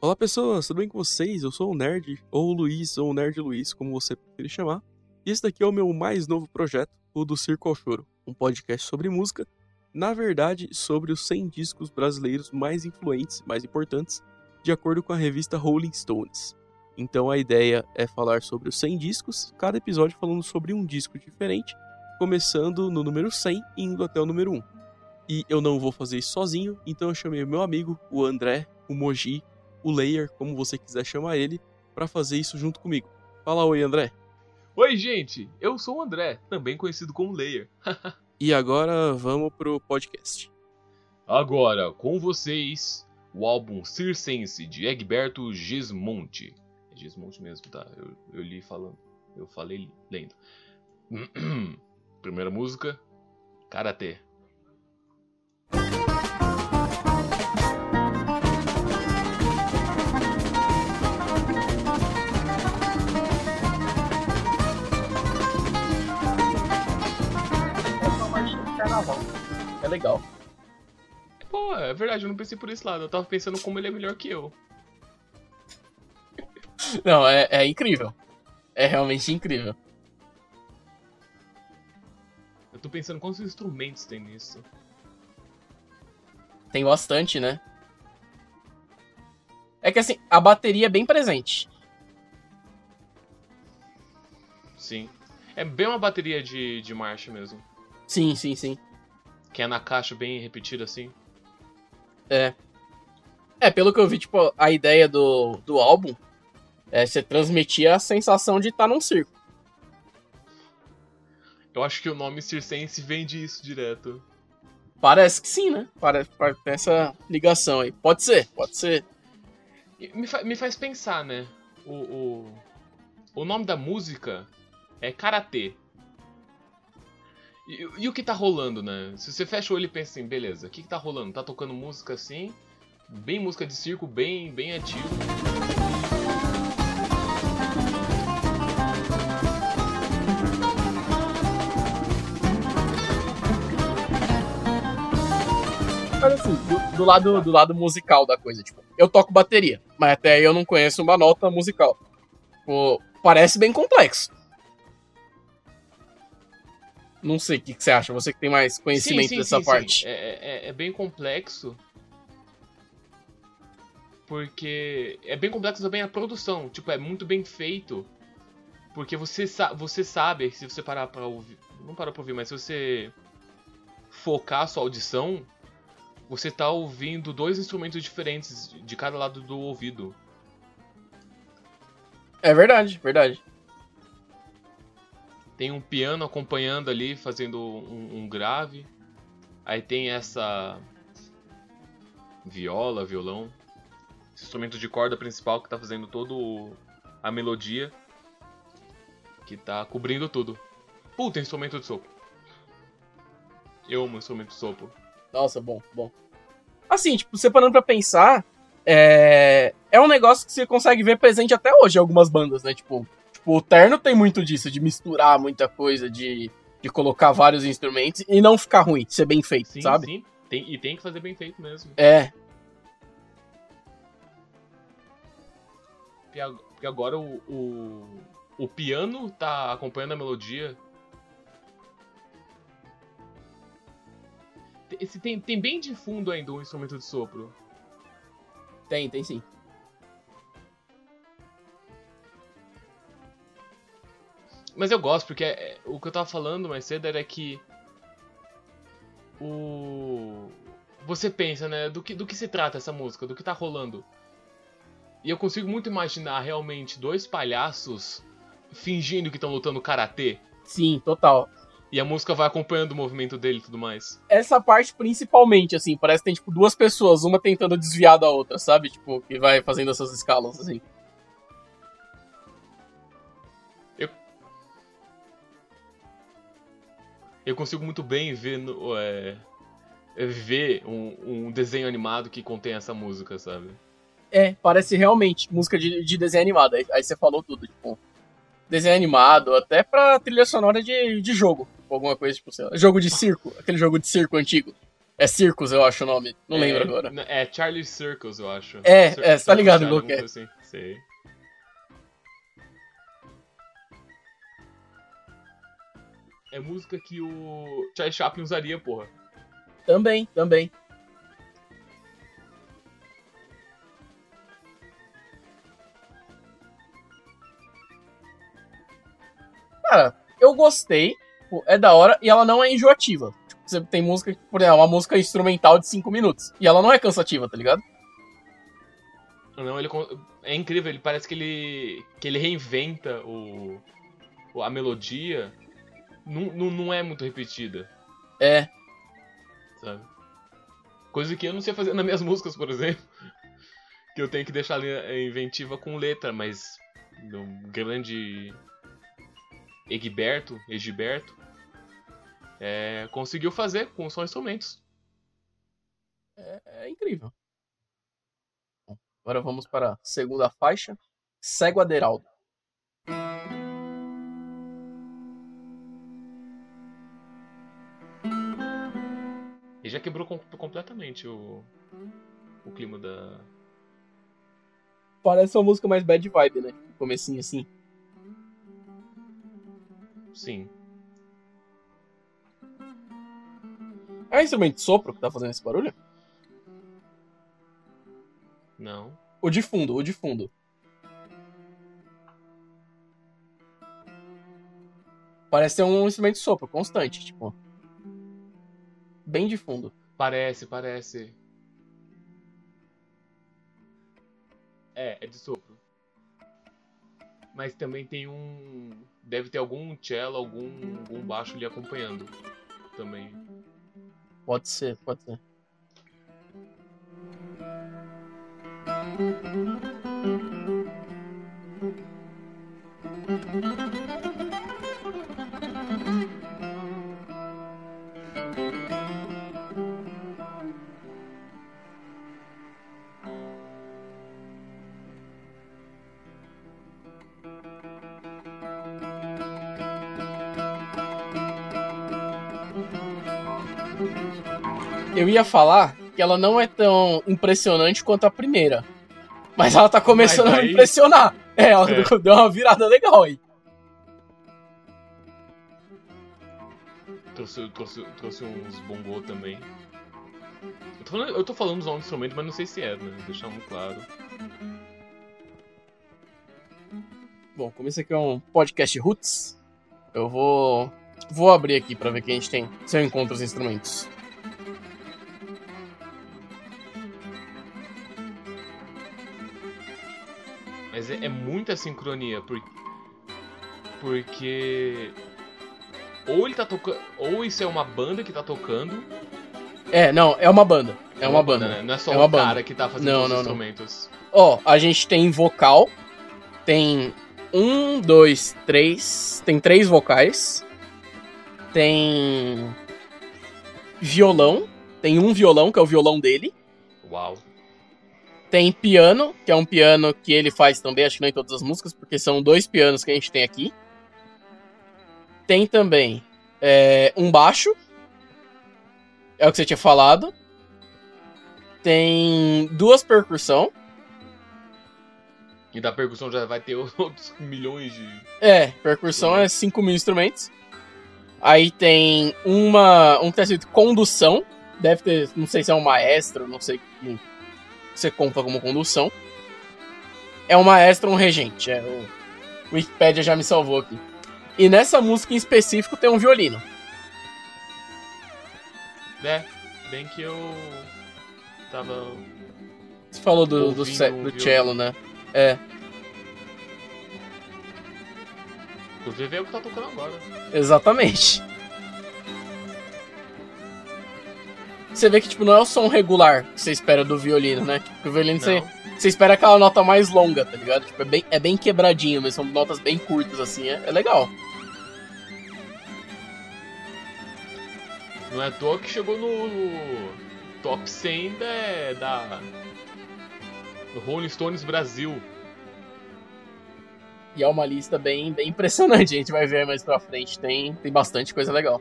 Olá pessoas, tudo bem com vocês? Eu sou o Nerd, ou o Luiz, ou o Nerd Luiz, como você preferir chamar. E esse daqui é o meu mais novo projeto, o do Circo ao Choro, um podcast sobre música, na verdade sobre os 100 discos brasileiros mais influentes, mais importantes, de acordo com a revista Rolling Stones. Então a ideia é falar sobre os 100 discos, cada episódio falando sobre um disco diferente, começando no número 100 e indo até o número 1. E eu não vou fazer isso sozinho, então eu chamei meu amigo, o André, o Moji, o Layer, como você quiser chamar ele, para fazer isso junto comigo. Fala oi, André. Oi, gente! Eu sou o André, também conhecido como Layer. e agora vamos pro podcast. Agora, com vocês, o álbum Circense de Egberto Gismonte. É Gismonte mesmo, tá? Eu, eu li falando. Eu falei lendo. Primeira música, Karatê. É legal. Pô, é verdade, eu não pensei por esse lado. Eu tava pensando como ele é melhor que eu. Não, é, é incrível. É realmente incrível. Eu tô pensando quantos instrumentos tem nisso. Tem bastante, né? É que assim, a bateria é bem presente. Sim. É bem uma bateria de, de marcha mesmo. Sim, sim, sim. Que é na caixa bem repetida assim. É. É, pelo que eu vi, tipo, a ideia do, do álbum é você transmitir a sensação de estar tá num circo. Eu acho que o nome circense vem disso direto. Parece que sim, né? Parece, parece tem essa ligação aí. Pode ser, pode ser. Me, fa me faz pensar, né? O, o, o nome da música é Karatê. E, e, o que tá rolando, né? Se você fecha o olho e pensa assim, beleza, o que, que tá rolando? Tá tocando música assim, bem música de circo, bem, bem ativo. Mas assim, do, do, lado, do lado musical da coisa, tipo, eu toco bateria, mas até aí eu não conheço uma nota musical. Tipo, parece bem complexo. Não sei o que, que, você acha, você que tem mais conhecimento sim, sim, dessa sim, parte. É, é, é, bem complexo. Porque é bem complexo também a produção. Tipo, é muito bem feito. Porque você, sa você sabe, se você parar pra ouvir. Não parar pra ouvir, mas se você focar a sua audição, você tá ouvindo dois instrumentos diferentes de cada lado do ouvido. É verdade, verdade tem um piano acompanhando ali, fazendo um, um grave. Aí tem essa viola, violão, esse instrumento de corda principal que tá fazendo todo a melodia, que tá cobrindo tudo. Puta, instrumento de sopro. Eu amo instrumento de sopro. Nossa, bom, bom. Assim, tipo, você parando pra pensar, é... é um negócio que você consegue ver presente até hoje em algumas bandas, né? Tipo, Tipo, o terno tem muito disso, de misturar muita coisa, de, de colocar vários instrumentos e não ficar ruim, ser bem feito, sim, sabe? Sim, tem, e tem que fazer bem feito mesmo. É. Porque agora o, o, o piano tá acompanhando a melodia. Esse tem, tem bem de fundo ainda um instrumento de sopro. Tem, tem sim. Mas eu gosto, porque é, o que eu tava falando mais cedo era que. O. Você pensa, né? Do que, do que se trata essa música? Do que tá rolando? E eu consigo muito imaginar realmente dois palhaços fingindo que estão lutando karatê. Sim, total. E a música vai acompanhando o movimento dele e tudo mais. Essa parte principalmente, assim, parece que tem tipo duas pessoas, uma tentando desviar da outra, sabe? Tipo, que vai fazendo essas escalas, assim. Eu consigo muito bem ver, no, é, ver um, um, desenho animado que contém essa música, sabe? É, parece realmente música de, de desenho animado. Aí, aí, você falou tudo, tipo, desenho animado, até pra trilha sonora de, de jogo. Alguma coisa, tipo, sei lá, jogo de circo, aquele jogo de circo antigo. É Circus, eu acho o nome. Não é, lembro agora. É Charlie Circus, eu acho. É, Cir é, você tá ligado que é. Assim. Sei. É música que o Charlie Chaplin usaria, porra. Também, também. Cara, eu gostei. É da hora e ela não é enjoativa. Tipo, você tem música, por exemplo, uma música instrumental de 5 minutos. E ela não é cansativa, tá ligado? Não, ele é incrível, ele parece que ele que ele reinventa o- a melodia. Não, não, não é muito repetida, É. sabe? Coisa que eu não sei fazer nas minhas músicas, por exemplo. Que eu tenho que deixar a linha inventiva com letra, mas do grande Egberto, Egiberto, é, conseguiu fazer com só instrumentos. É incrível. Bom, agora vamos para a segunda faixa. Cego Aderaldo. E já quebrou com- completamente o, o clima da, Parece uma música mais bad vibe, né? Comecinho assim. Sim. É um instrumento de sopro que tá fazendo esse barulho? Não. O de fundo, o de fundo. Parece ser um instrumento de sopro, constante, tipo. Bem de fundo. Parece, parece. É, é de sopro. Mas também tem um. Deve ter algum cello, algum, algum baixo ali acompanhando. Também. Pode ser, pode ser. Eu ia falar que ela não é tão impressionante quanto a primeira. Mas ela tá começando Mas a me impressionar. É, ela É. deu uma virada legal aí. Trouxe, trouxe, trouxe uns bongô também. Eu tô, falando, eu tô falando usar um instrumento, mas não sei se é, né? Deixar muito claro. Bom, como esse aqui é um podcast roots, eu vou vou abrir aqui pra ver que a gente tem. Se eu encontro os instrumentos. Mas é, é muita sincronia, por- porque. Ou ele tá tocando. Ou isso é uma banda que tá tocando. É, não, é uma banda. É uma banda. né? Não é só É um banda. cara que tá fazendo Não, os não, instrumentos. Ó, a gente tem vocal. Tem um, dois, três. Tem três vocais. Tem violão. Tem um violão, que é o violão dele. Uau. Tem piano, que é um piano que ele faz também, acho que não em todas as músicas, porque são dois pianos que a gente tem aqui. Tem também é, um baixo. É o que você tinha falado. Tem duas percussão. E da percussão já vai ter outros milhões de. É, percussão é 5 mil instrumentos. Aí tem uma. Um que tá escrito condução. Deve ter. Não sei se é um maestro, não sei que você conta como condução. É um maestro ou um regente. É, o Wikipedia já me salvou aqui. E nessa música em específico tem um violino. É, bem que eu. Tava. Você falou do, do, do cello, né? É, Inclusive é o que tá tocando agora. exatamente. Você vê que, tipo, não é o som regular que você espera do violino, né? Tipo, o violino você, Não. você espera aquela nota mais longa, tá ligado? Tipo, é bem, é bem quebradinho, mas são notas bem curtas, assim, é, é legal. Não é à toa que chegou no top 100 da, da Rolling Stones Brasil. E é uma lista bem, bem impressionante, a gente vai ver mais pra frente. Tem, tem bastante coisa legal.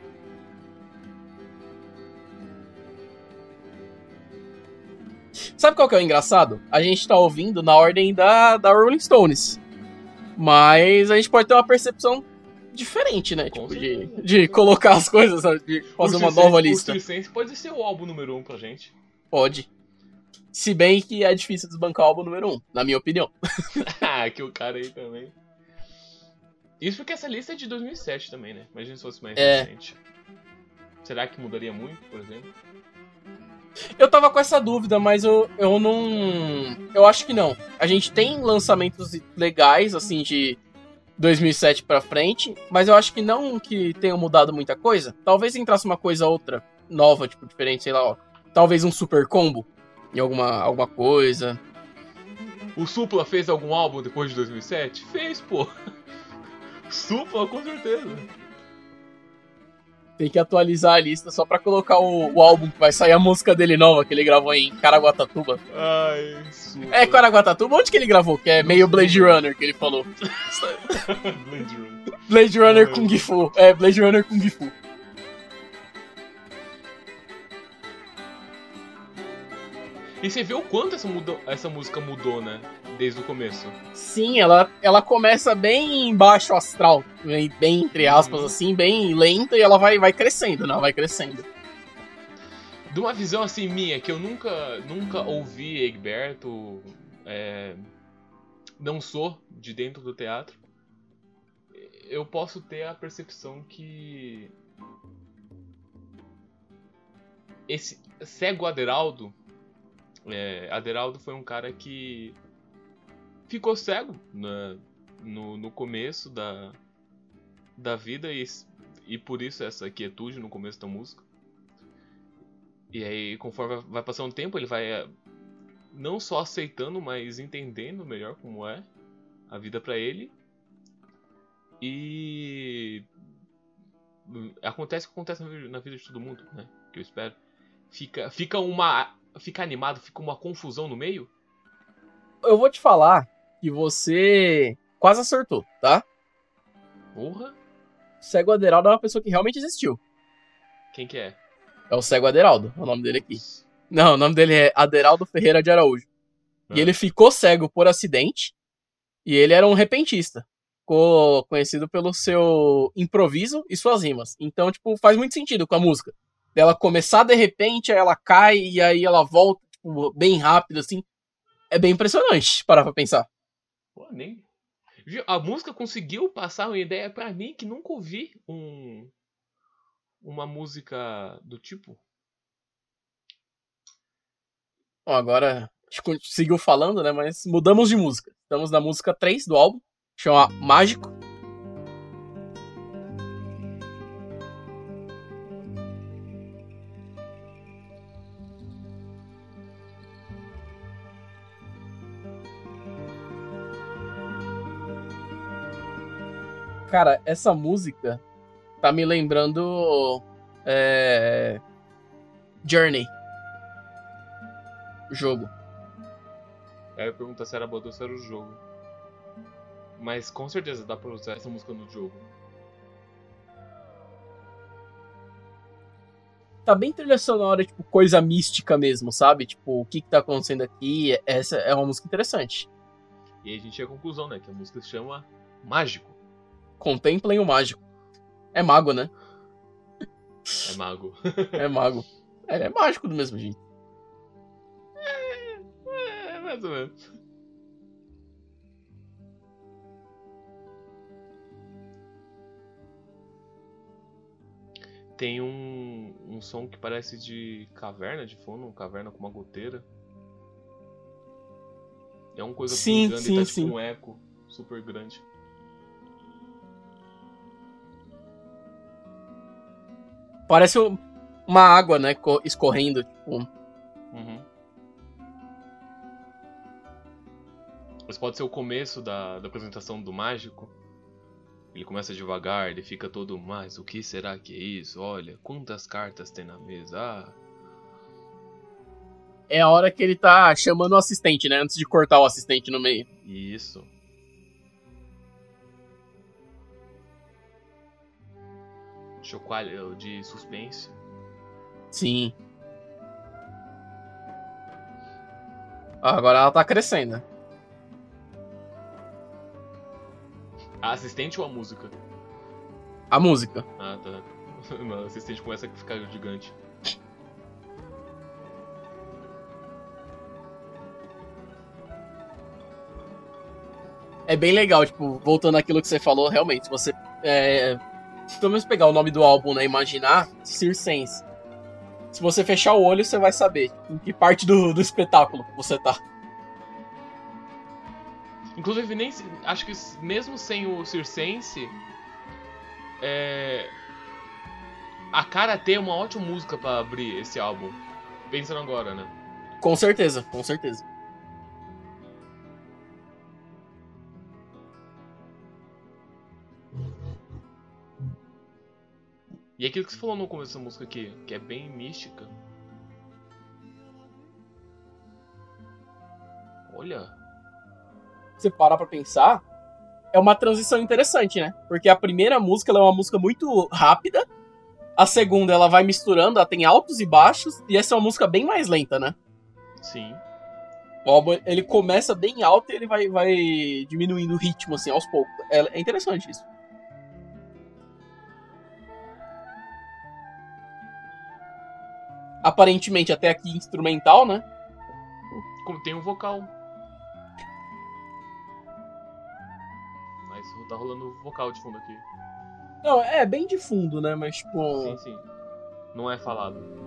Sabe qual que é o engraçado? A gente tá ouvindo na ordem da, da Rolling Stones. Mas a gente pode ter uma percepção diferente, né? Com Tipo, de, de colocar as coisas, sabe? de fazer uma nova lista. O pode ser o álbum número um pra gente. Pode. Se bem que é difícil desbancar o álbum número 1, um, na minha opinião. ah, que o cara aí também. Isso porque essa lista é de 2007 também, né? Imagina se fosse mais É. recente. Será que mudaria muito, por exemplo? Eu tava com essa dúvida, mas eu, eu não. Eu acho que não. A gente tem lançamentos legais, assim, de 2007 pra frente, mas eu acho que não que tenha mudado muita coisa. Talvez entrasse uma coisa outra, nova, tipo, diferente, sei lá, ó. Talvez um super combo em alguma, alguma coisa. O Supla fez algum álbum depois de 2007? Fez, pô. Supla, com certeza. Tem que atualizar a lista só pra colocar o, o álbum que vai sair a música dele nova, que ele gravou em Caraguatatuba. Ai, Supla. É, Caraguatatuba? Onde que ele gravou? Que é meio Blade Runner, que ele falou. Blade Runner. Blade Runner Kung Fu. É, Blade Runner Kung Fu. E você vê o quanto essa, mudou, essa música mudou, né? Desde o começo. Sim, ela, ela começa bem baixo astral, bem, bem entre aspas, Uhum. assim, bem lenta e ela vai, vai crescendo, né? Vai crescendo. De uma visão assim minha, que eu nunca, nunca ouvi Egberto, é, não sou de dentro do teatro, eu posso ter a percepção que esse cego Aderaldo, é, Aderaldo foi um cara que ficou cego né, no, no começo da, da vida e, e por isso essa quietude no começo da música. E aí, conforme vai passando o tempo, ele vai eh, não só aceitando, mas entendendo melhor como é a vida pra ele. E acontece o que acontece na na vida de todo mundo, né? Que eu espero. Fica, fica uma, fica animado, fica uma confusão no meio. Eu vou te falar que você quase acertou, tá? Porra, Cego Aderaldo é uma pessoa que realmente existiu. quem que é? É o Cego Aderaldo, é o nome dele aqui. Não, o nome dele é Aderaldo Ferreira de Araújo. E Ah. ele ficou cego por acidente. E ele era um repentista. Ficou conhecido pelo seu improviso e suas rimas. Então, tipo, faz muito sentido com a música. Dela começar de repente, aí ela cai e aí ela volta, tipo, bem rápido, assim. É bem impressionante, parar pra pensar. Pô, nem. A música conseguiu passar uma ideia pra mim que nunca ouvi um. Uma música do tipo. Bom, agora a gente seguiu falando, né? Mas mudamos de música. Estamos na música 3 do álbum, chama Mágico. Cara, essa música tá me lembrando. É... Journey. O jogo. Aí eu pergunto se era boa ou se era o jogo. Mas com certeza dá pra usar essa música no jogo. tá bem trilha sonora, tipo, coisa mística mesmo, sabe? Tipo, o que que tá acontecendo aqui? Essa é uma música interessante. E aí a gente chega à conclusão, né? Que a música se chama Mágico. Contemplem o mágico. É mago, né? É mago. É mago. É, ele é mágico do mesmo jeito. é, mais ou menos. Tem um, um som que parece de caverna de fundo, caverna com uma goteira. É uma coisa Sim, pingando sim, e tá sim. tipo um eco super grande. Parece um- uma água, né? co- Escorrendo, tipo. Uhum. Mas pode ser o começo da, da apresentação do mágico. Ele começa devagar, ele fica todo, mas o que será que é isso? Olha, quantas cartas tem na mesa? Ah, É a hora que ele tá chamando o assistente, né? Antes de cortar o assistente no meio. isso. Chocalho de suspense. Sim. Agora ela tá crescendo. A assistente ou a música? A música. Ah, tá. Não, a assistente começa a ficar gigante. É bem legal, tipo, voltando àquilo que você falou, realmente, você. É, pelo menos pegar o nome do álbum, né? Imaginar, Circense. Se você fechar o olho, você vai saber em que parte do, do espetáculo você tá. Inclusive, nem acho que mesmo sem o Circense, é, a Karate é uma ótima música para abrir esse álbum. Pensando agora, né? Com certeza, com certeza. E aquilo que você falou no começo dessa música aqui, que é bem mística. Olha. Você parar pra pensar, é uma transição interessante, né? Porque a primeira música é uma música muito rápida, a segunda ela vai misturando, ela tem altos e baixos, e essa é uma música bem mais lenta, né? Sim. O álbum, ele começa bem alto e ele vai, vai diminuindo o ritmo, assim, aos poucos. É, é interessante isso. Aparentemente até aqui instrumental, né? Como tem um vocal. Mas tá rolando vocal de fundo aqui. Não, é bem de fundo, né? Mas tipo. Sim, sim. Não é falado.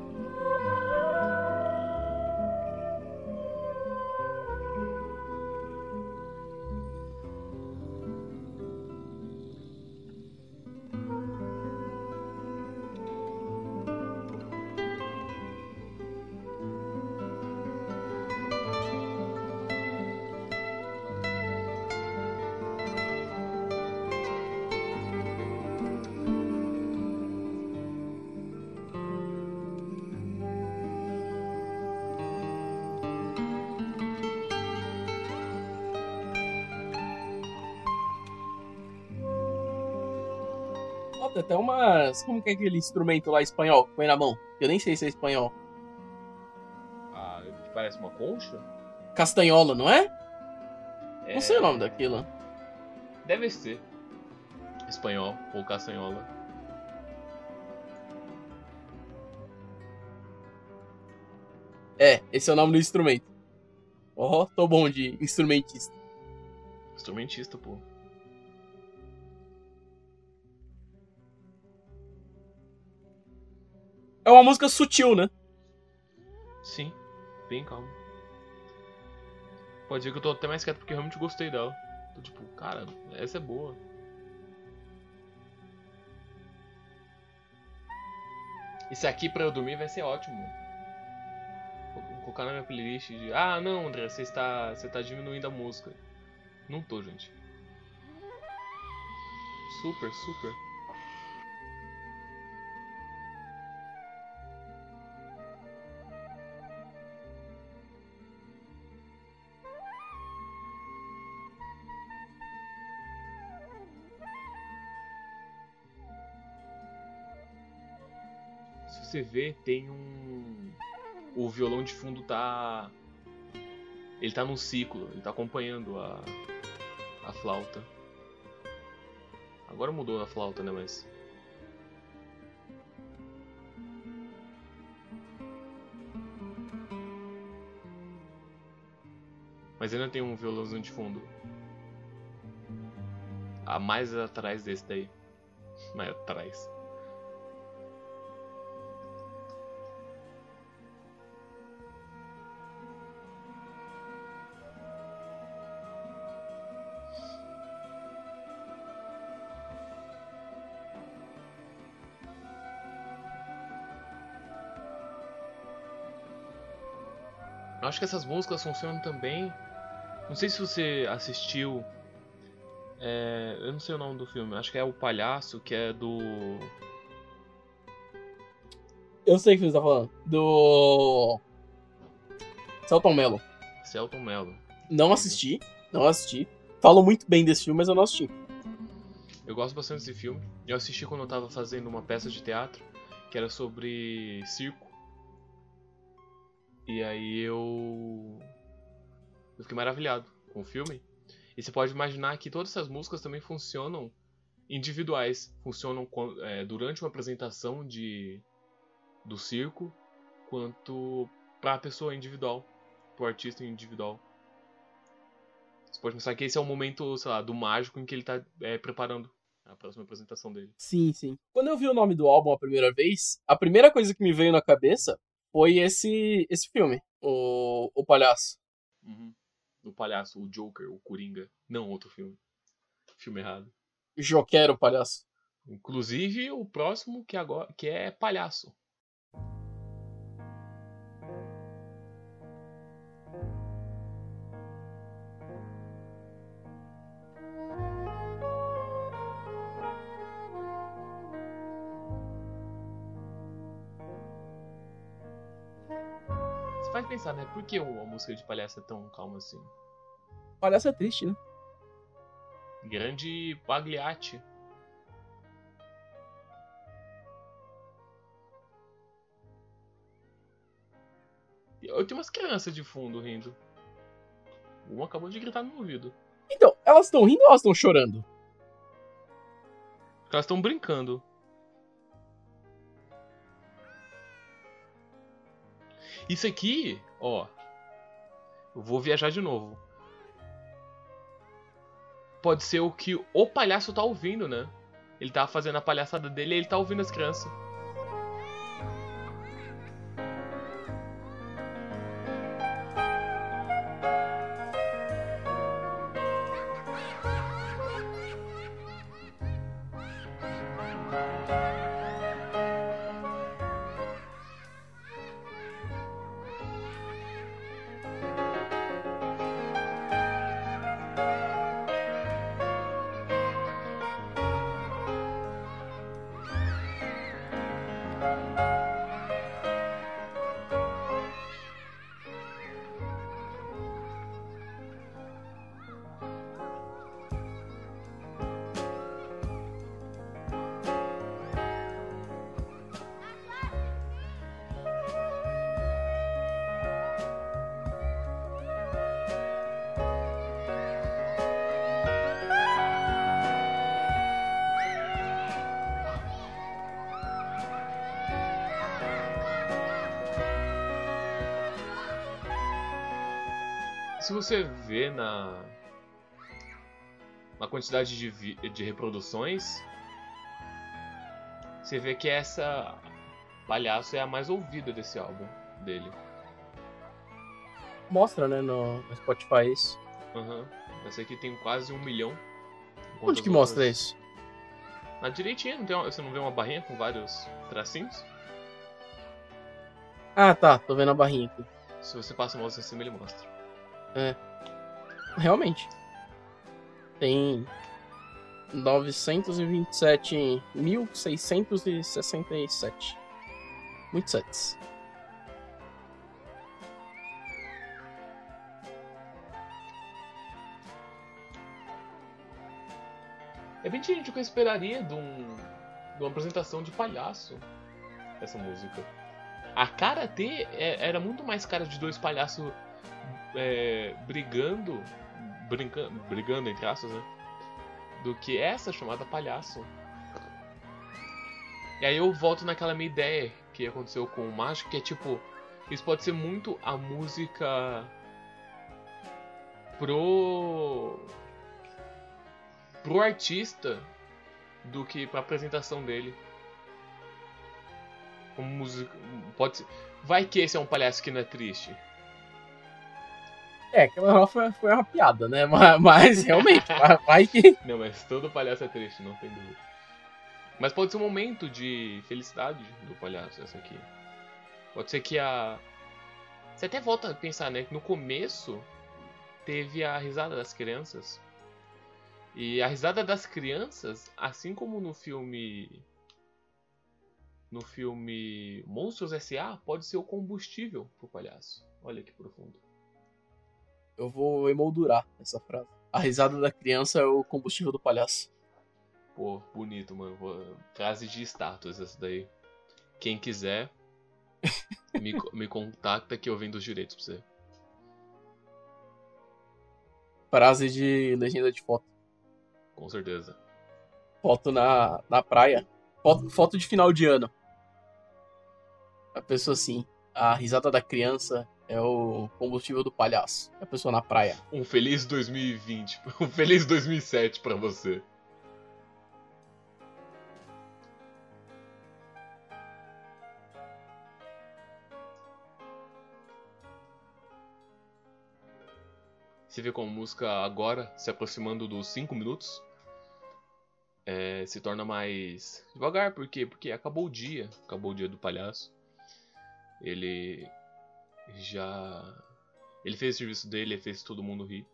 Até umas. Como que é aquele instrumento lá espanhol que põe na mão? Eu nem sei se é espanhol. Ah, parece uma concha? Castanhola, não é? é? Não sei o nome daquilo. Deve ser. Espanhol ou castanhola. É, esse é o nome do instrumento. Ó, oh, tô bom de instrumentista. Instrumentista, pô. É uma música sutil, né? Sim, bem calmo. Pode dizer que eu tô até mais quieto porque eu realmente gostei dela. Tô tipo, cara, essa é boa. Esse aqui pra eu dormir vai ser ótimo. Vou colocar na minha playlist de. Ah, não, André, você está, você está diminuindo a música. Não tô, gente. Super, super. Você vê, tem um. O violão de fundo tá. Ele tá num ciclo, ele tá acompanhando a. a flauta. Agora mudou a flauta, né? Mas. Mas ainda tem um violãozinho de fundo. A mais atrás desse daí. Mais atrás. Acho que essas músicas funcionam também. Não sei se você assistiu. É, eu não sei o nome do filme, acho que é O Palhaço, que é do. Eu sei o que você tá falando. Do. Celton Mello. Celton Mello. Não assisti, não assisti. Falo muito bem desse filme, mas eu não assisti. Eu gosto bastante desse filme. Eu assisti quando eu tava fazendo uma peça de teatro que era sobre circo. E aí eu. Eu fiquei maravilhado com o filme. E você pode imaginar que todas essas músicas também funcionam individuais. Funcionam é, durante uma apresentação de do circo, quanto para a pessoa individual, para o artista individual. Você pode pensar que esse é o momento, sei lá, do mágico em que ele está é, preparando a próxima apresentação dele. Sim, sim. Quando eu vi o nome do álbum a primeira vez, a primeira coisa que me veio na cabeça foi esse esse filme, o, o Palhaço. Uhum do palhaço, o Joker, o Coringa. Não outro filme. Filme errado. Joker, o palhaço. Inclusive o próximo que agora que é palhaço. Pensar, né? Por que a música de palhaço é tão calma assim? Palhaço é triste, né? Grande Pagliatti. Eu tenho umas crianças de fundo rindo. Uma acabou de gritar no ouvido. Então, elas estão rindo ou elas estão chorando? Elas estão brincando. Isso aqui, ó. Eu vou viajar de novo. Pode ser o que o palhaço tá ouvindo, né? Ele tá fazendo a palhaçada dele e ele tá ouvindo as crianças. Você vê na na quantidade de, de reproduções, você vê que essa Palhaço é a mais ouvida desse álbum dele. Mostra, né, no, Spotify isso. Aham. Uhum. Essa aqui tem quase um milhão. Onde que outras... mostra isso? Na direitinha, não tem uma... você não vê uma barrinha com vários tracinhos? Ah, tá. Tô vendo a barrinha aqui. Se você passa o mouse em cima, ele mostra. É. Realmente. Tem 927.667. Muitos sets. Diferente do que eu esperaria de, um, de uma apresentação de palhaço. Essa música. A cara T é, era muito mais cara de dois palhaços é, brigando, brinca, brigando entre aspas, né? Do que essa chamada palhaço. E aí eu volto naquela minha ideia que aconteceu com o Mágico, que é tipo, isso pode ser muito a música pro pro artista do que pra apresentação dele. Como música, pode ser, vai que esse é um palhaço que não é triste. É, aquela foi, foi uma piada, né? Mas, mas realmente, vai que. Não, mas todo palhaço é triste, não tem dúvida. Mas pode ser um momento de felicidade do palhaço, essa aqui. Pode ser que a. Você até volta a pensar, né? Que no começo teve a risada das crianças. E a risada das crianças, assim como no filme. No filme Monstros S.A., pode ser o combustível pro palhaço. Olha que profundo. Eu vou emoldurar essa frase. A risada da criança é o combustível do palhaço. Pô, bonito, mano. Frase de status essa daí. Quem quiser, me, me contacta que eu vendo os direitos pra você. Frase de legenda de foto. Com certeza. Foto na, na praia. Foto, foto de final de ano. A pessoa assim. A risada da criança é o combustível do palhaço. A pessoa na praia. Um feliz 2020. Um feliz 2007 pra você. Você vê como a música agora, se aproximando dos 5 minutos, é, se torna mais devagar. Por quê? Porque acabou o dia. Acabou o dia do palhaço. Ele já. Ele fez o serviço dele, ele fez todo mundo rir.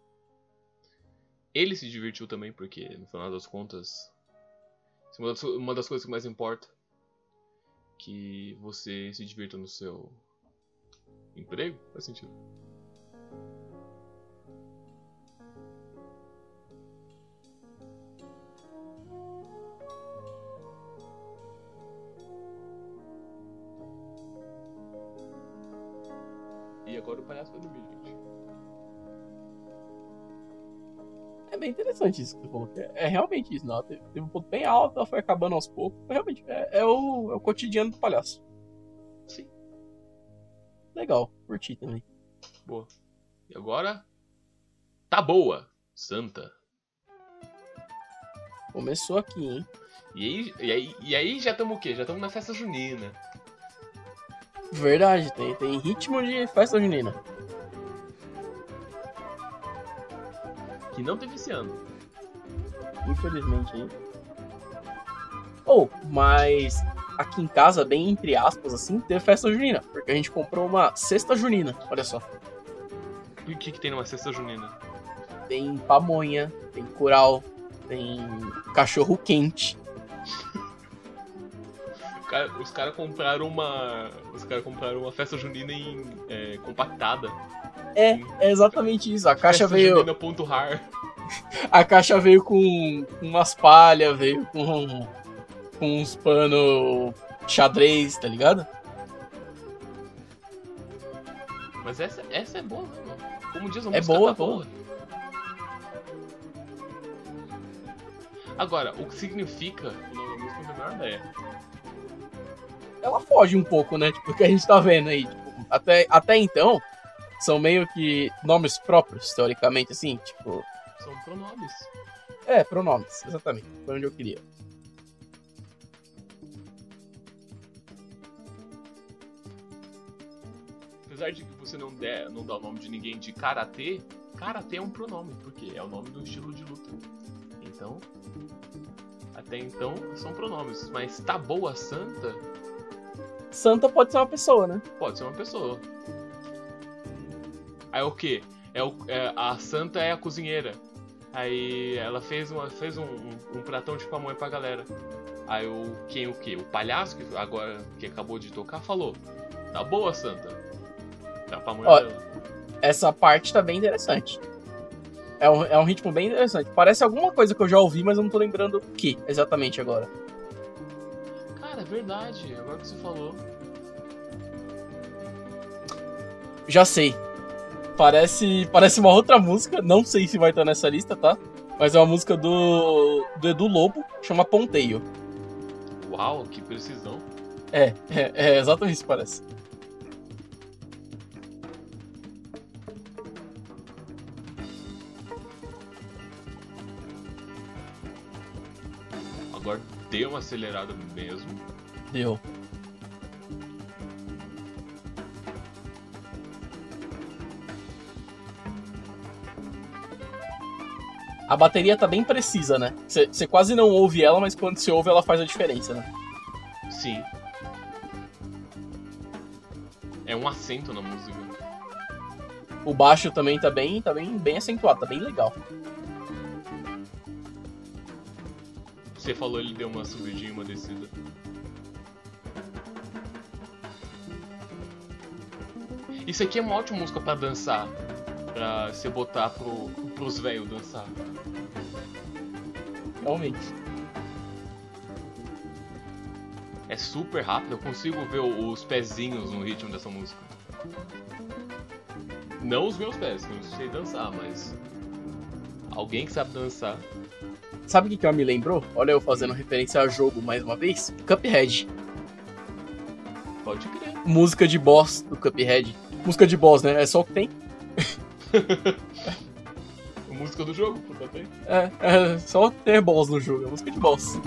Ele se divertiu também, porque no final das contas. é Uma das, uma das coisas que mais importa. Que você se divirta no seu emprego. Faz sentido. E agora o palhaço vai dormir, gente. É bem interessante isso que você falou. É, é realmente isso, não. Teve, teve um ponto bem alto, ela foi acabando aos poucos. Realmente, é, é o, é o cotidiano do palhaço. Sim. Legal, curti também. Boa. E agora. Tá boa, Santa. Começou aqui, hein? E aí, e aí, e aí já estamos o quê? Já estamos na festa junina. Verdade, tem, tem ritmo de festa junina. Que não teve esse ano. Infelizmente aí. Ou, mas aqui em casa, bem entre aspas, assim, teve festa junina. Porque a gente comprou uma cesta junina, olha só. E o que, que tem numa festa junina? Tem pamonha, tem curau, tem cachorro quente. O cara- os caras compraram uma. Os caras compraram uma festa junina em. é, compactada. É, é exatamente isso. A caixa festa veio. Junina.rar. A caixa veio com, umas palhas, veio com, com uns pano xadrez, tá ligado? Mas essa, essa é boa, né, mano? Como diz a É boa, tá boa. Agora, o que significa o nome da música não tenho a menor ideia. Ela foge um pouco, né? Tipo, que a gente tá vendo aí. Tipo, até, até então, são meio que nomes próprios, teoricamente, assim. Tipo, São pronomes. é, pronomes, exatamente. Foi onde eu queria. Apesar de que você não, der, não dá o nome de ninguém de karatê, karatê é um pronome, porque é o nome do estilo de luta. Então, até então são pronomes. Mas tá boa santa Santa pode ser uma pessoa, né? pode ser uma pessoa. Aí o que? É o, é, a santa é a cozinheira. Aí ela fez, uma, fez um, um, um pratão de pamonha pra galera. Aí o quem o que? O palhaço que agora que acabou de tocar falou: Tá boa, santa. A pamonha Ó, dela. Essa parte tá bem interessante. É um, é um ritmo bem interessante. Parece alguma coisa que eu já ouvi, mas eu não tô lembrando o que exatamente agora. Cara, é verdade. Agora que você falou. Já sei. Parece, parece uma outra música, não sei se vai estar nessa lista, tá? Mas é uma música do, do Edu Lobo, chama Ponteio. Uau, que precisão. É, é, é exatamente isso, parece. Agora deu uma acelerada mesmo. Deu. A bateria tá bem precisa, né? Você quase não ouve ela, mas quando você ouve ela faz a diferença, né? Sim. É um acento na música. O baixo também tá bem, tá bem, bem acentuado, tá bem legal. Você falou ele deu uma subidinha e uma descida. Isso aqui é uma ótima música pra dançar. Pra você botar pro, pros velhos dançar. Realmente. É super rápido, eu consigo ver os pezinhos no ritmo dessa música. Não os meus pés, que eu não sei dançar, mas. Alguém que sabe dançar. Sabe o que, que ela me lembrou? Olha eu fazendo referência a jogo mais uma vez. Cuphead. Pode crer. Música de boss do Cuphead. Música de boss, né? É só o que tem. Música do jogo, também. É, é só ter boss no jogo. É música de boss.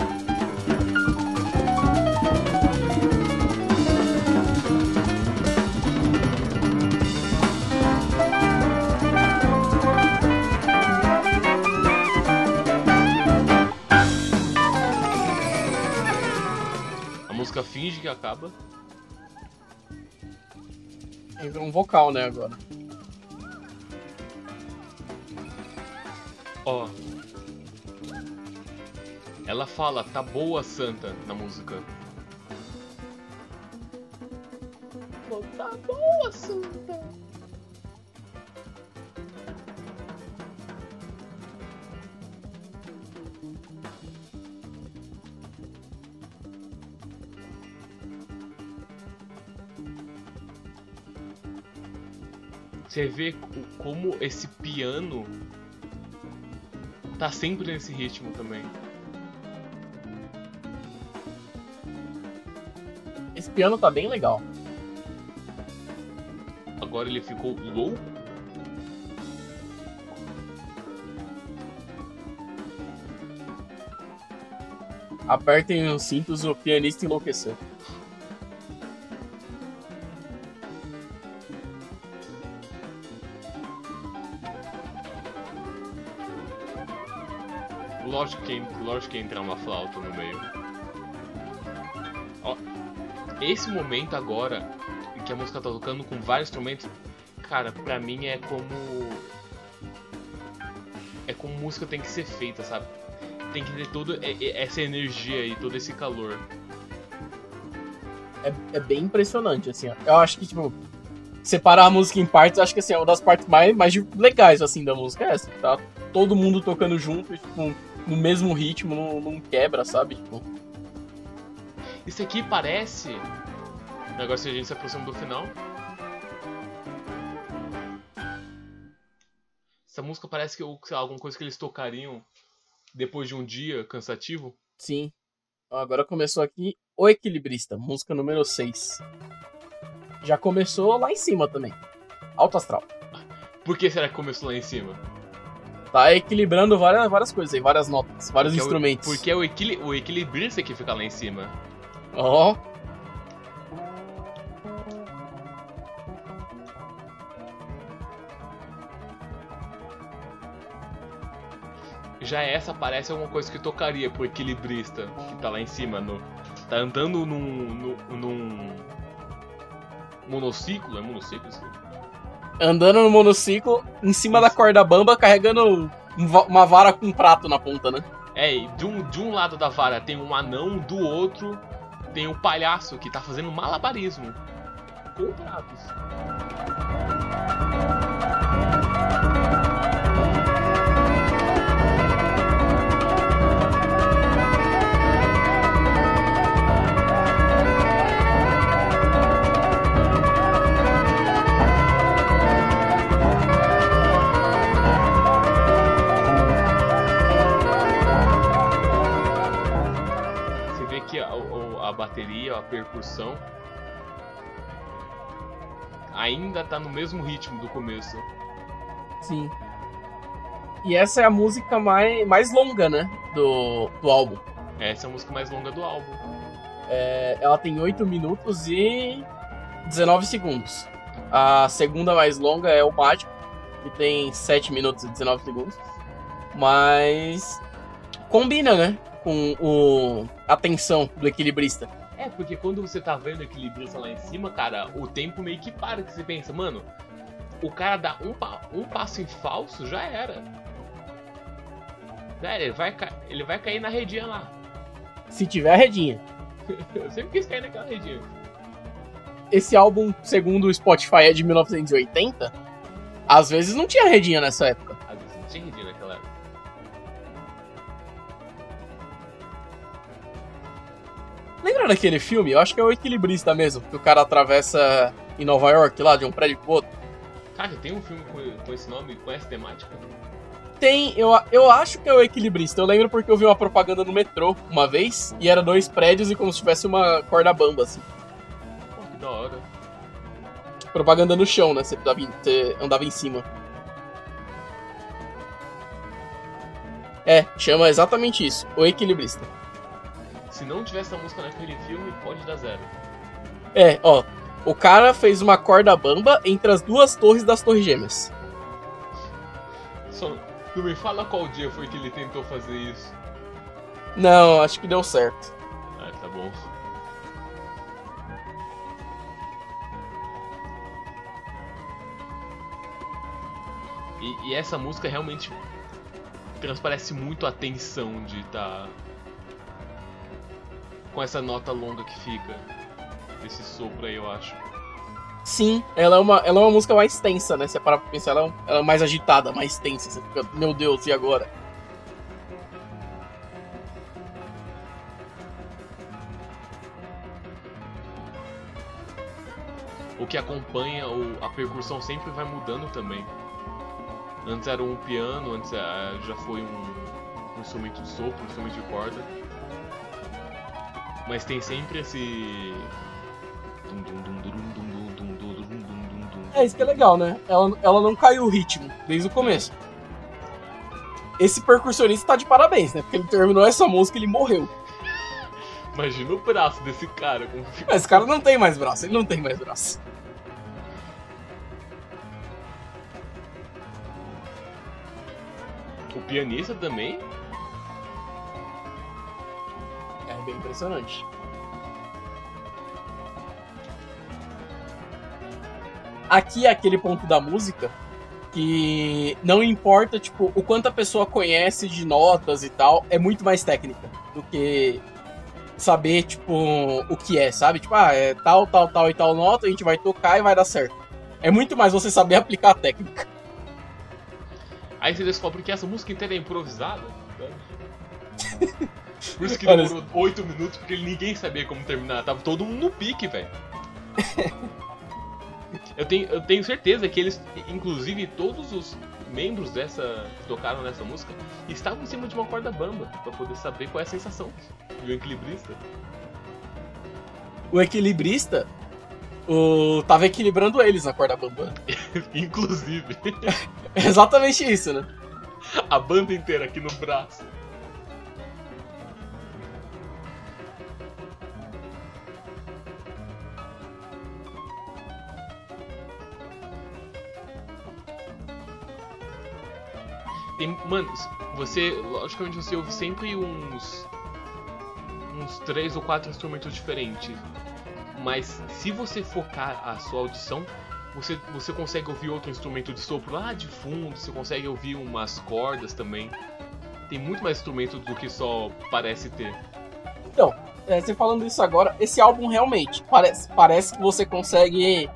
A música finge que acaba. Entra um vocal, né, agora. Ó. Ela fala, tá boa, Santa, na música. Tá boa, Santa. Você vê co- como esse piano tá sempre nesse ritmo também. Esse piano tá bem legal. Agora ele ficou louco. Apertem os cintos, o pianista enlouqueceu. Lógico que, lógico que entra uma flauta no meio. Ó, esse momento agora, em que a música tá tocando com vários instrumentos, cara, pra mim é como. É como música tem que ser feita, sabe? Tem que ter toda essa energia e todo esse calor. É, é bem impressionante, assim. ó. Eu acho que, tipo, separar a música em partes, acho que, assim, é uma das partes mais, mais legais, assim, da música. É essa, tá todo mundo tocando junto, tipo, no mesmo ritmo, não, não quebra, sabe? Tipo, Isso aqui parece. Agora se a gente se aproxima do final. Essa música parece que lá, alguma coisa que eles tocariam depois de um dia cansativo. sim. Agora começou aqui O Equilibrista, música número 6. Já começou lá em cima também. Alto astral. Por que será que começou lá em cima? Tá equilibrando várias, várias coisas aí, várias notas, vários Porque é o- instrumentos. Porque é o, equili o equilibrista que fica lá em cima. Ó, Já essa parece alguma coisa que tocaria pro equilibrista que tá lá em cima. No, tá andando num, num, num monociclo, é monociclo isso? Andando no monociclo, em cima da corda bamba, carregando um uma vara com um prato na ponta, né? É, e de um, de um lado da vara tem um anão, do outro tem um palhaço que tá fazendo malabarismo com pratos. Bateria, a percussão ainda tá no mesmo ritmo do começo. Sim. E essa é a música mais, mais longa, né? Do, do álbum. Essa é a música mais longa do álbum. É, ela tem 8 minutos e 19 segundos. A segunda mais longa é o Mágico, que tem 7 minutos e 19 segundos. Mas combina, né? Com o, a tensão do equilibrista. É, porque quando você tá vendo equilibrista lá em cima, cara, o tempo meio que para, que você pensa, mano, o cara dá um, pa- um passo em falso, já era. Já era, ele vai, ele vai cair na redinha lá. Se tiver a redinha. Eu sempre quis cair naquela redinha. Esse álbum, segundo o Spotify, é de 1980. Às vezes não tinha redinha nessa época. Às vezes não tinha redinha naquela época. Lembra daquele filme? Eu acho que é o Equilibrista mesmo, que o cara atravessa em Nova York, lá, de um prédio pro outro. Cara, tem um filme com, com esse nome, com essa temática? Tem, eu, eu acho que é o equilibrista. Eu lembro porque eu vi uma propaganda no metrô uma vez e era dois prédios e como se tivesse uma corda bamba, assim. Pô, que da hora. Propaganda no chão, né? Você, tava em- você andava em cima. É, chama exatamente isso, o equilibrista. Se não tivesse a música naquele filme, pode dar zero. É, ó, o cara fez uma corda bamba entre as duas torres das Torres Gêmeas. Só não me fala qual dia foi que ele tentou fazer isso. Não, acho que deu certo. Ah, tá bom. E, e essa música realmente transparece muito a tensão de estar com essa nota longa que fica. Esse sopro aí, eu acho. Sim, ela é uma, ela é uma música mais tensa, né? Você para pra pensar, ela é, ela é mais agitada, mais tensa. Você fica, meu Deus, e agora? O que acompanha o, a percussão sempre vai mudando também. Antes era um piano, antes ah, já foi um, um instrumento de sopro, um instrumento de corda. Mas tem sempre esse. É isso que é legal, né? Ela, ela não caiu o ritmo desde o começo. Esse percussionista tá de parabéns, né? Porque ele terminou essa música e ele morreu. Imagina o braço desse cara. Como fica... Esse cara não tem mais braço, ele não tem mais braço. O pianista também bem impressionante. Aqui é aquele ponto da música que não importa, tipo, o quanto a pessoa conhece de notas e tal, é muito mais técnica do que saber, tipo, o que é, sabe? Tipo, ah, é tal, tal, tal e tal nota, a gente vai tocar e vai dar certo. É muito mais você saber aplicar a técnica. Aí você descobre que essa música inteira é improvisada. né? Por isso que Olha, demorou 8 minutos, porque ninguém sabia como terminar. Tava todo mundo no pique, velho. Eu tenho, eu tenho certeza que eles, inclusive todos os membros dessa que tocaram nessa música, estavam em cima de uma corda bamba pra poder saber qual é a sensação de um equilibrista. O equilibrista o, tava equilibrando eles na corda bamba. inclusive, É exatamente isso, né? a banda inteira aqui no braço. Mano, você, logicamente você ouve sempre uns uns três ou quatro instrumentos diferentes. Mas se você focar a sua audição, você, você consegue ouvir outro instrumento de sopro lá de fundo, você consegue ouvir umas cordas também. Tem muito mais instrumentos do que só parece ter. Então, é, você falando isso agora, esse álbum realmente parece, parece que você consegue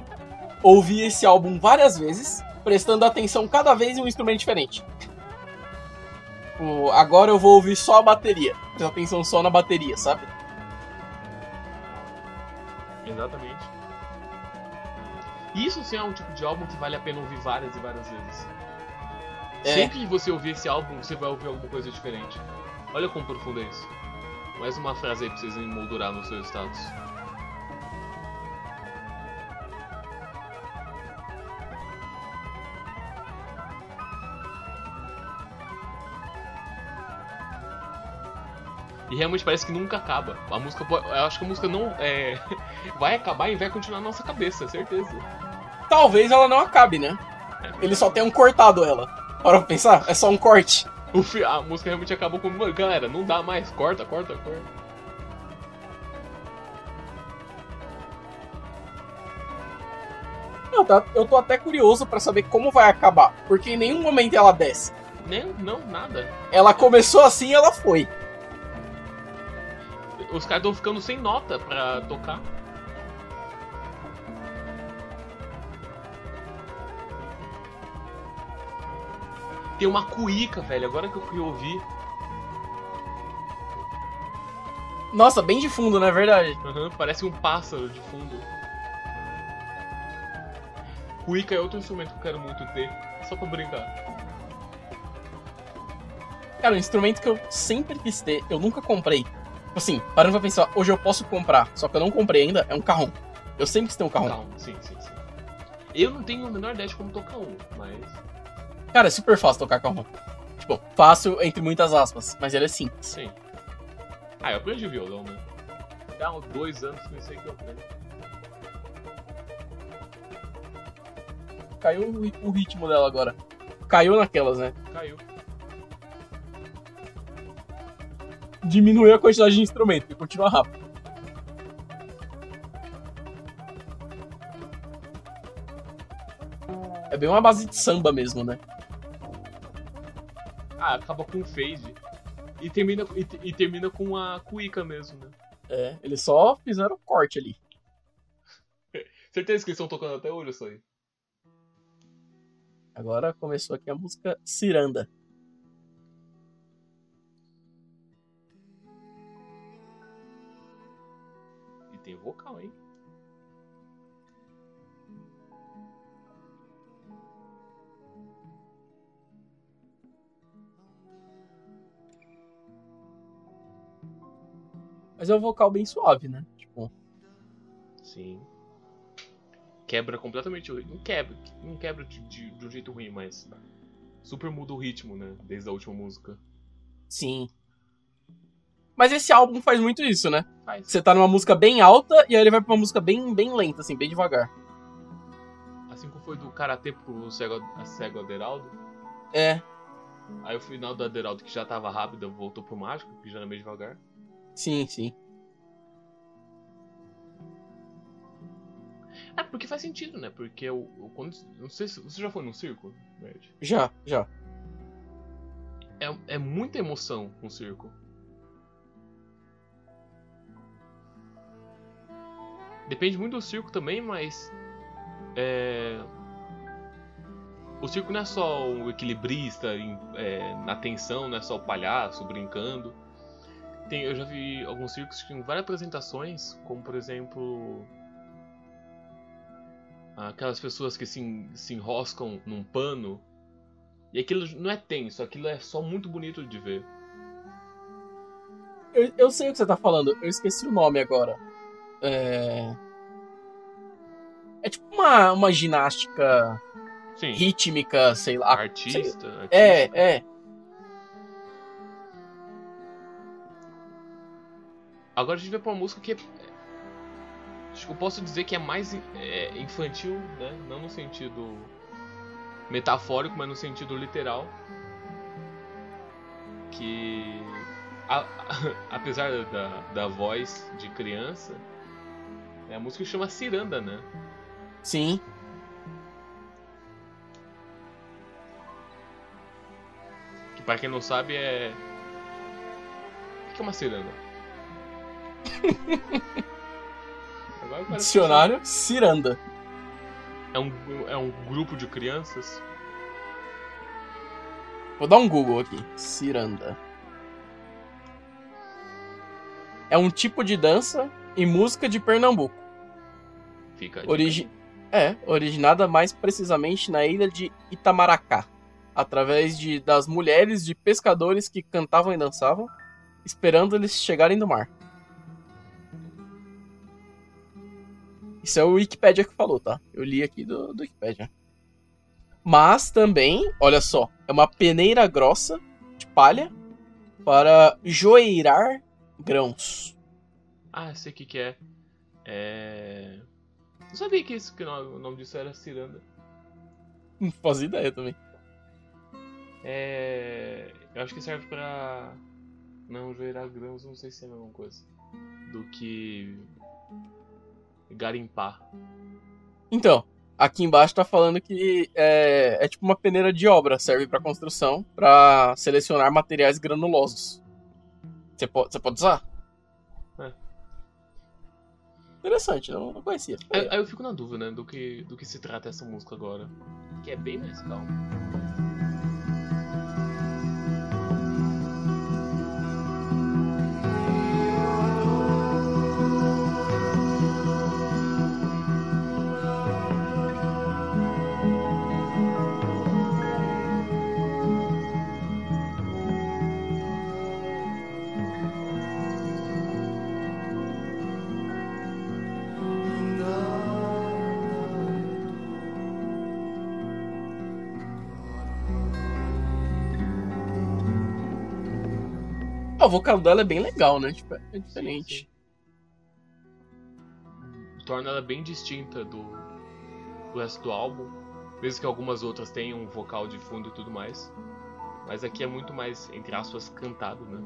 ouvir esse álbum várias vezes, prestando atenção cada vez em um instrumento diferente. Tipo, agora eu vou ouvir só a bateria, prestar atenção só na bateria, sabe? Exatamente. Isso sim é um tipo de álbum que vale a pena ouvir várias e várias vezes. É. Sempre que você ouvir esse álbum, você vai ouvir alguma coisa diferente. Olha quão profundo é isso. Mais uma frase aí pra vocês emoldurar nos seus status. E realmente parece que nunca acaba. A música pode, eu acho que a música não é, vai acabar e vai continuar na nossa cabeça, certeza. Talvez ela não acabe, né? Eles só tenham cortado ela. Para pensar, é só um corte. Fi- a música realmente acabou com. "Mano, Galera, não dá mais, corta, corta, corta. Não, tá- eu tô até curioso pra saber como vai acabar, porque em nenhum momento ela desce. Nem, não, nada. Ela começou assim e ela foi. Os caras estão ficando sem nota pra tocar. Tem uma cuíca, velho, agora que eu fui ouvir. Nossa, bem de fundo, não é verdade? Aham, parece um pássaro de fundo. Cuíca é outro instrumento que eu quero muito ter, só pra brincar. Cara, um instrumento que eu sempre quis ter, eu nunca comprei. Tipo assim, parando pra pensar, hoje eu posso comprar, só que eu não comprei ainda, é um carrom. Eu sempre quis ter um carrom. Calma, sim, sim, sim. Eu não tenho a menor ideia de como tocar um, mas. Cara, é super fácil tocar carrom. Tipo, fácil entre muitas aspas, mas ele é simples. Sim. Ah, eu aprendi violão, né? Dá uns dois anos que eu sei que eu aprendi. Caiu o ritmo dela agora. Caiu naquelas, né? Caiu. Diminuiu a quantidade de instrumento e continua rápido. É bem uma base de samba mesmo, né? Ah, acaba com um fade. E termina, e, e termina com a cuíca mesmo, né? É, eles só fizeram corte ali. Certeza que eles estão tocando até hoje isso aí. Agora começou aqui a música Ciranda. Tem vocal, hein? Mas é um vocal bem suave, né? Tipo, Sim. Quebra completamente o ritmo. Não quebra, não quebra de, de, de um jeito ruim, mas super muda o ritmo, né? Desde a última música. sim. Mas esse álbum faz muito isso, né? Faz. Você tá numa música bem alta e aí ele vai pra uma música bem, bem lenta, assim, bem devagar. Assim como foi do Karatê pro Cego, a Cego Aderaldo. É, Aí o final do Aderaldo, que já tava rápido, voltou pro Mágico, que já era meio devagar. sim, sim. É, porque faz sentido, né? Porque o, o- quando. Não sei se. Você já foi num circo, Nerd? Já, já. É, é muita emoção um circo. Depende muito do circo também, mas. É. O circo não é só o equilibrista é, na tensão, não é só o palhaço brincando. Tem, eu já vi alguns circos que têm várias apresentações, como por exemplo. Aquelas pessoas que se, se enroscam num pano. E aquilo não é tenso, aquilo é só muito bonito de ver. Eu, eu sei o que você tá falando, eu esqueci o nome agora. É. É tipo uma, uma ginástica Sim, rítmica, sei lá. artista, artista. É, é. Agora a gente vai pra uma música que é. Acho que eu posso dizer que é mais é, infantil, né? Não no sentido metafórico, mas no sentido literal. Que. a- apesar da, da voz de criança, a música chama Ciranda, né? Sim. Que pra quem não sabe é. O que é uma ciranda? Parece que Dicionário Ciranda. É um, é um grupo de crianças. Vou dar um Google aqui. Ciranda. É um tipo de dança e música de Pernambuco. Fica. Origi... É, originada mais precisamente na ilha de Itamaracá, através de, das mulheres de pescadores que cantavam e dançavam, esperando eles chegarem do mar. Isso é o Wikipedia que falou, tá? Eu li aqui do, do Wikipedia. Mas também, olha só, é uma peneira grossa de palha para joeirar grãos. Ah, sei o que, que é. É. Não sabia que, isso, que o nome disso era ciranda. Não fazia ideia também. É. Eu acho que serve pra. Não, joelhar grãos, não sei se é a mesma coisa. Do que. Garimpar. Então, aqui embaixo tá falando que é, é tipo uma peneira de obra, serve pra construção, pra selecionar materiais granulosos. Você pode, você pode usar? Interessante, não, não conhecia. Aí, aí eu fico na dúvida, né, do que, do que se trata essa música agora. Que é bem mais calma. O vocal dela é bem legal, né? Tipo, é diferente. Sim, sim. Torna ela bem distinta do, do resto do álbum. Mesmo que algumas outras tenham um vocal de fundo e tudo mais. Mas aqui é muito mais, entre aspas, cantado, né?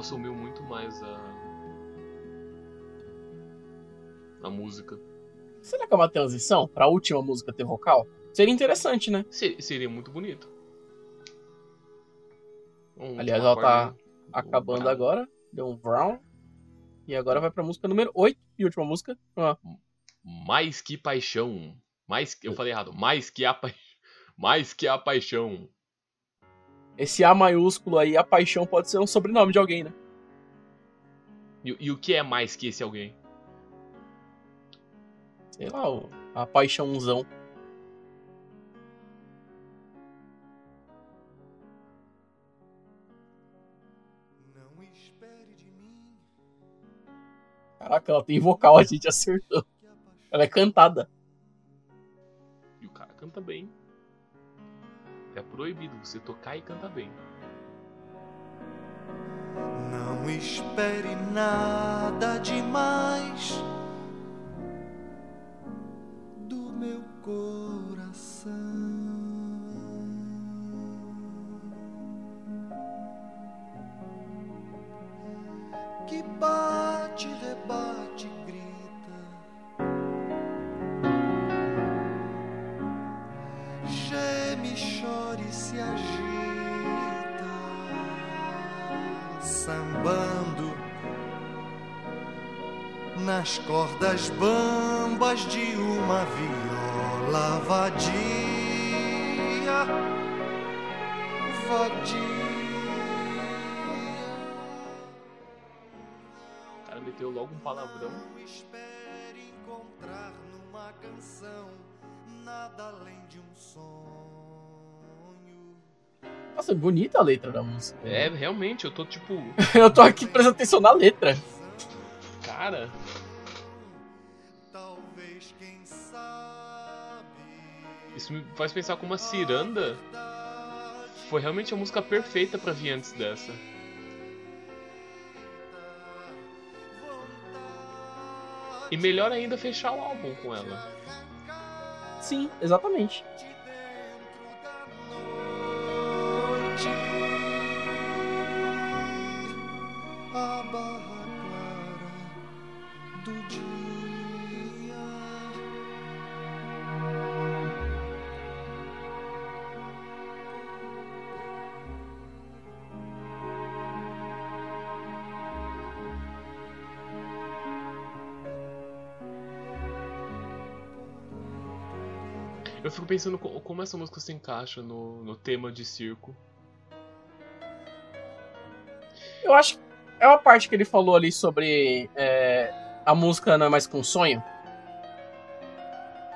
O vocal sumiu muito mais a a música. Será que é uma transição pra última música ter vocal? Seria interessante, né? Se- Seria muito bonito. Um- Aliás, ela tá acabando bravo. agora. Deu um brown. E agora vai pra música número 8 e última música. Ah, Mais que paixão. Mais que, eu falei errado. Mais que a pa... mais que a paixão. Esse A maiúsculo aí, a paixão pode ser um sobrenome de alguém, né? E, e o que é mais que esse alguém? Sei lá, o- a paixãozão. Não espere de mim Caraca, ela tem vocal, a gente acertou. Ela é cantada. E o cara canta bem. É proibido você tocar e cantar bem. Não espere nada demais do meu coração. Que bate, rebate, se agita, sambando nas cordas bambas de uma viola vadia, vadia. O cara meteu logo um palavrão. Não espere encontrar numa canção nada além de um sonho. Nossa, bonita a letra da música. É, realmente, eu tô tipo. Eu tô aqui prestando atenção na letra. Cara, Talvez quem sabe. isso me faz pensar como a ciranda foi realmente a música perfeita pra vir antes dessa. E melhor ainda fechar o álbum com ela. Sim, exatamente. Pensando co- como essa música se encaixa no, no tema de circo. Eu acho que é uma parte que ele falou ali sobre é, a música não é mais um sonho.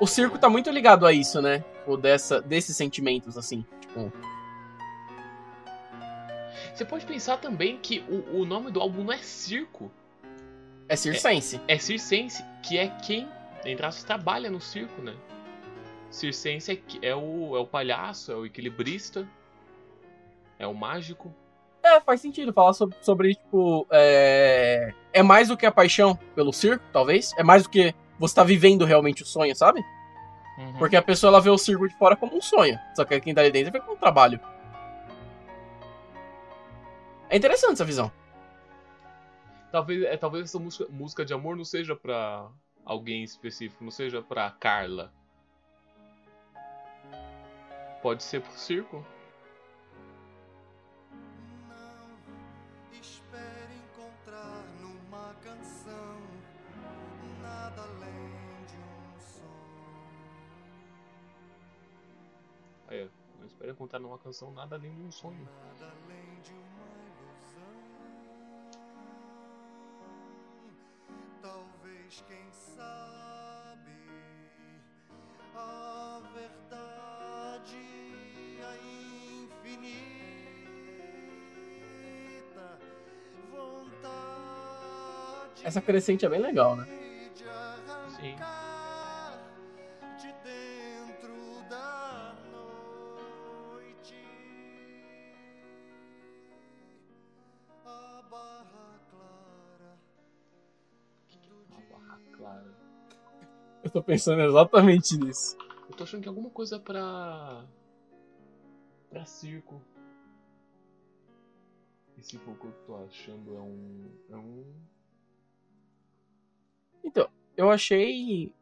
O circo tá muito ligado a isso, né? O dessa, desses sentimentos, assim. Tipo, Você pode pensar também que o, o nome do álbum não é circo, é circense. é circense, que é quem, entre aspas, trabalha no circo, né? Circense é, é o, é o palhaço, é o equilibrista, é o mágico. É, faz sentido falar sobre, sobre tipo. É... é mais do que a paixão pelo circo, talvez. É mais do que você tá vivendo realmente o sonho, sabe? Uhum. Porque a pessoa ela vê o circo de fora como um sonho. Só que quem tá ali dentro vê como um trabalho. É interessante essa visão. Talvez, é, talvez essa música, música de amor não seja pra alguém específico, não seja pra Carla. Pode ser pro circo. Não espere encontrar numa canção nada além de um sonho. É, não espero encontrar numa canção nada além de um sonho. Nada Essa crescente é bem legal, né? clara. Eu tô pensando exatamente nisso. Eu tô achando que alguma coisa pra. pra circo. Esse pouco que eu tô achando é um. É um. Então, eu achei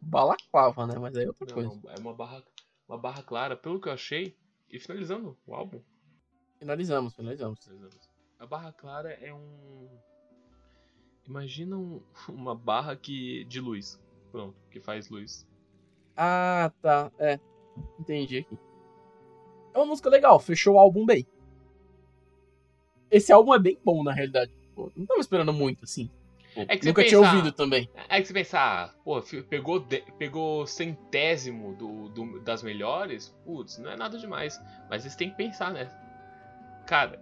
balaclava, né? Mas aí é outra Não, coisa. não, é uma barra. Uma barra clara, pelo que eu achei. E finalizando o álbum. Finalizamos, finalizamos. finalizamos. A barra clara é um. Imagina um- uma barra que. de luz. Pronto, que faz luz. Ah, tá. É. Entendi aqui. É uma música legal, fechou o álbum bem. Esse álbum é bem bom, na realidade. Pô, não tava esperando muito, assim. Pô, É que você nunca tinha pensa- ouvido também. É que você pensar, pô, fi- pegou, de- pegou centésimo do, do- das melhores, putz, não é nada demais. Mas você tem que pensar, né? Cara,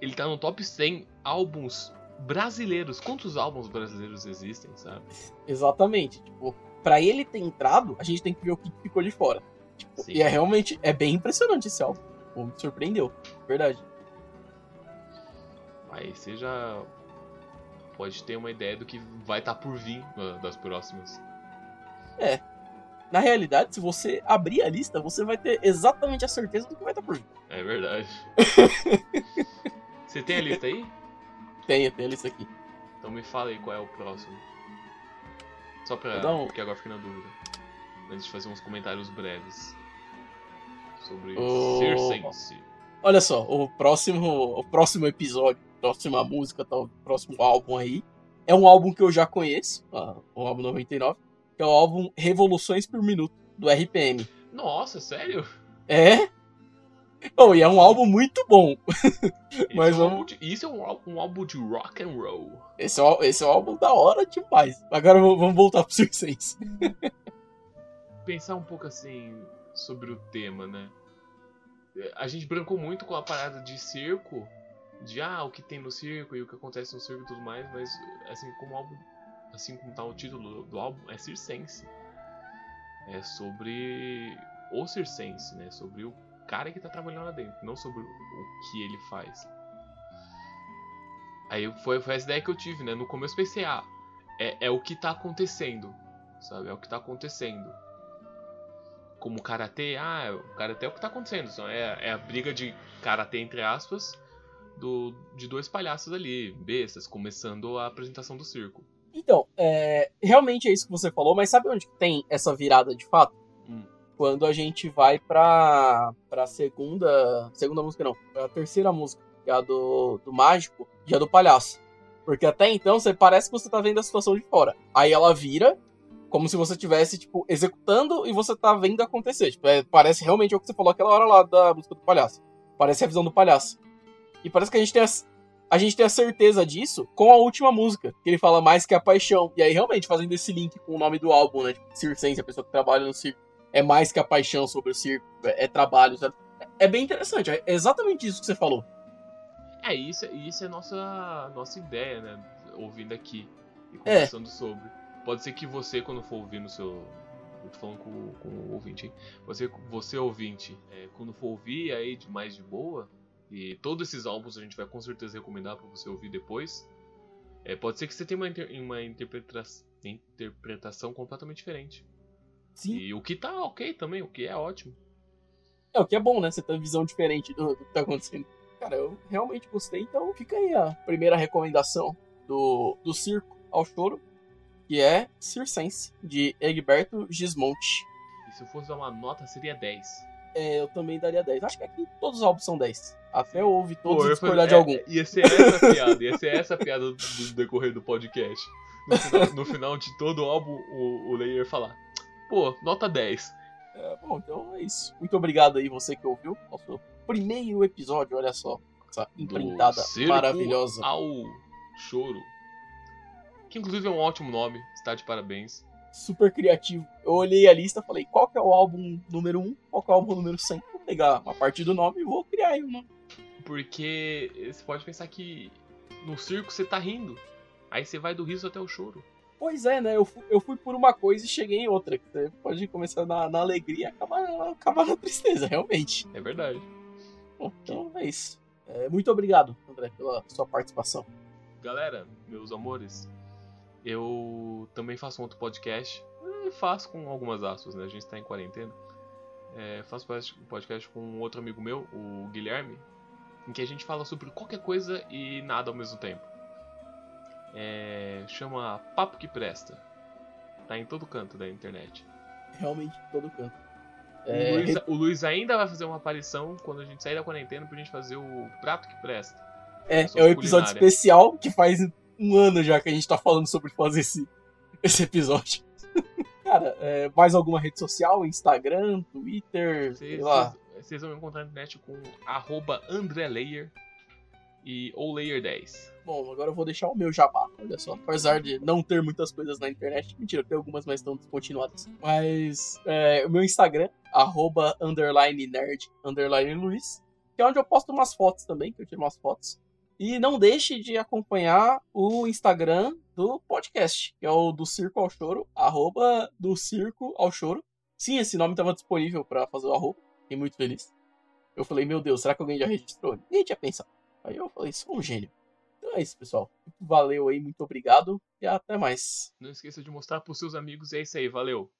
ele tá no top 100 álbuns brasileiros. Quantos álbuns brasileiros existem, sabe? Exatamente. Tipo, pra ele ter entrado, a gente tem que ver o que ficou de fora. Tipo, e é realmente é bem impressionante esse álbum. Pô, me surpreendeu. Verdade. Aí já pode ter uma ideia do que vai estar por vir ah, das próximas. Na realidade, se você abrir a lista, você vai ter exatamente a certeza do que vai estar por vir. É verdade. você tem a lista aí? Tem, tem a lista aqui. Então me fala aí qual é o próximo. Só pra. Um- Porque agora fiquei na dúvida. Antes de fazer uns comentários breves. Sobre Ô. Circense. Olha só, o próximo, o próximo episódio, próxima música, tal, próximo álbum aí, é um álbum que eu já conheço, o álbum 99, que é o álbum Revoluções por Minuto, do RPM. Nossa, sério? É? Oh, e é um álbum muito bom. Mas é um vamos- de- Isso é um álbum, um álbum de rock and roll. Esse é, um- esse é um álbum da hora demais. Agora vamos vamos voltar pro Circense. Pensar um pouco assim sobre o tema, né? A gente brancou muito com a parada de circo, de ah, o que tem no circo e o que acontece no circo e tudo mais, mas assim como o álbum, assim como tá o título do álbum, é Circense. É sobre o Circense, né? Sobre o cara que tá trabalhando lá dentro, não sobre o que ele faz. Aí foi, foi essa ideia que eu tive, né? No começo eu pensei, ah, é, é o que tá acontecendo, sabe? É o que tá acontecendo. Como karatê, ah, o karatê é o que tá acontecendo, é, é a briga de karatê, entre aspas, do, de dois palhaços ali, bestas, começando a apresentação do circo. Então, é, realmente é isso que você falou, mas sabe onde tem essa virada de fato? Hum. Quando a gente vai pra, pra segunda. Segunda música não, pra terceira música, que é a do, do mágico e a do palhaço. Porque até então você parece que você tá vendo a situação de fora. Aí ela vira como se você estivesse, tipo, executando e você tá vendo acontecer. Tipo, é, parece realmente o que você falou aquela hora lá da música do palhaço. Parece a visão do palhaço. E parece que a gente tem a, a gente tem a certeza disso com a última música, que ele fala mais que a paixão. E aí, realmente, fazendo esse link com o nome do álbum, né? Tipo, Circense, a pessoa que trabalha no circo. É mais que a paixão sobre o circo, é, é trabalho, sabe? É bem interessante, é exatamente isso que você falou. É, isso, isso é nossa, nossa ideia, né? Ouvindo aqui e É. conversando sobre. Pode ser que você, quando for ouvir no seu. Eu tô falando com, com o ouvinte, hein? Você, você ouvinte, é, quando for ouvir aí de mais de boa, e todos esses álbuns a gente vai com certeza recomendar pra você ouvir depois. É, pode ser que você tenha uma, inter- uma interpreta- interpretação completamente diferente. Sim. E o que tá ok também, o que é ótimo. É o que é bom, né? Você tem uma visão diferente do, do que tá acontecendo. Cara, eu realmente gostei, então fica aí a primeira recomendação do, do circo ao choro, que é Circense, de Egberto Gismonti. E se eu fosse dar uma nota, seria 10. É, eu também daria 10. Acho que aqui todos os álbuns são 10. Até eu ouvi todos Pô, e discordar falei- de é, algum. Ia ser essa a piada, ia ser essa a piada do, do decorrer do podcast. No final, no final de todo o álbum, o, o Layer falar: Pô, nota 10. É, bom, então é isso. Muito obrigado aí você que ouviu. Nosso primeiro episódio, olha só. Essa circo maravilhosa. Ao choro. Que inclusive é um ótimo nome, está de parabéns. Super criativo. Eu olhei a lista falei, qual que é o álbum número 1? Qual que é o álbum número 100? Vou pegar a partir do nome e vou criar aí um nome. Porque você pode pensar que no circo você tá rindo. Aí você vai do riso até o choro. Pois é, né? Eu fui, eu fui por uma coisa e cheguei em outra. Você pode começar na, na alegria e acabar, acabar na tristeza, realmente. É verdade. Bom, então é isso. É, muito obrigado, André, pela sua participação. Galera, meus amores, eu também faço um outro podcast. Faço com algumas aspas, né? A gente tá em quarentena. É, faço um podcast com um outro amigo meu, o Guilherme, em que a gente fala sobre qualquer coisa e nada ao mesmo tempo. É, chama Papo que Presta. Tá em todo canto da internet. Realmente, em todo canto. O, É, Luiz, o Luiz ainda vai fazer uma aparição quando a gente sair da quarentena pra gente fazer o Prato que Presta. É, é o episódio especial que faz um ano já que a gente tá falando sobre fazer esse, esse episódio. Cara, é, mais alguma rede social? Instagram, Twitter, sei Vocês, lá. vocês- vão me encontrar na internet com arroba AndréLayer e ou Layer10. Bom, agora eu vou deixar o meu jabá, olha só. Apesar de não ter muitas coisas na internet. Mentira, tem algumas, mas estão descontinuadas. Mas é, o meu Instagram, arroba underline nerd, underline Luiz, que é onde eu posto umas fotos também, que eu tiro umas fotos. E não deixe de acompanhar o Instagram do podcast, que é o do Circo ao Choro, arroba do Circo ao Choro. Sim, esse nome estava disponível para fazer o arroba, fiquei muito feliz. Eu falei, meu Deus, será que alguém já registrou? Ninguém tinha pensado. Aí eu falei, sou um gênio. Então é isso, pessoal. Valeu aí, muito obrigado e até mais. Não esqueça de mostrar pros seus amigos. É isso aí, valeu!